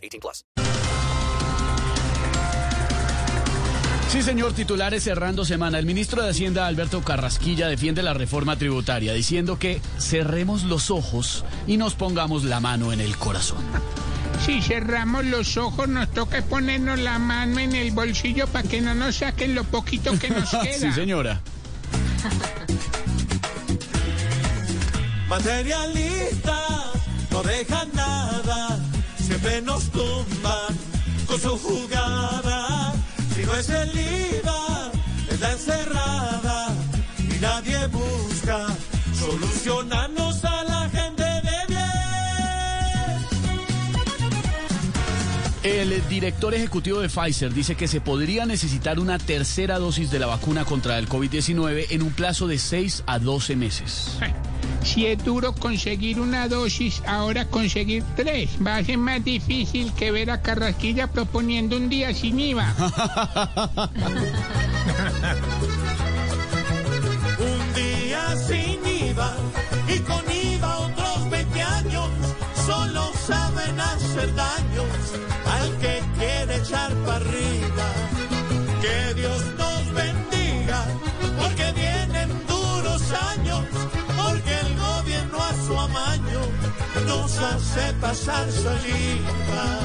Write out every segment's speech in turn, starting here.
18 plus. Sí, señor, titulares cerrando semana. El ministro de Hacienda, Alberto Carrasquilla, defiende la reforma tributaria, diciendo que cerremos los ojos y nos pongamos la mano en el corazón. Si cerramos los ojos, nos toca ponernos la mano en el bolsillo para que no nos saquen lo poquito que nos queda. sí, señora. Materialista, no dejan nada, siempre nos tumban con su jugada. Si no es el IVA, es la encerrada y nadie busca solucionarnos a la gente de bien. El director ejecutivo de Pfizer dice que se podría necesitar una tercera dosis de la vacuna contra el COVID-19 en un plazo de 6 a 12 meses. Si es duro conseguir una dosis, ahora conseguir tres va a ser más difícil que ver a Carrasquilla proponiendo un día sin IVA. Un día sin IVA y con nos hace pasar saliva.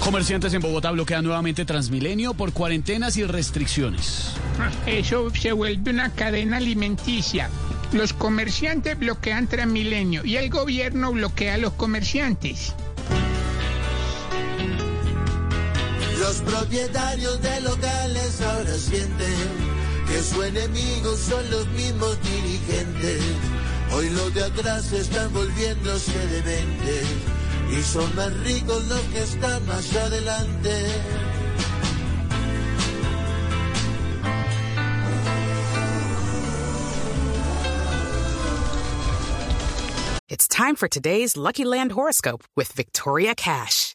Comerciantes en Bogotá bloquean nuevamente Transmilenio por cuarentenas y restricciones. Eso se vuelve una cadena alimenticia. Los comerciantes bloquean Transmilenio y el gobierno bloquea a los comerciantes. Los propietarios de locales ahora sienten que su enemigo son los mismos dirigentes. Hoy los de atrás están volviéndose dementes y son más ricos los que están más adelante. It's time for today's Lucky Land horoscope with Victoria Cash.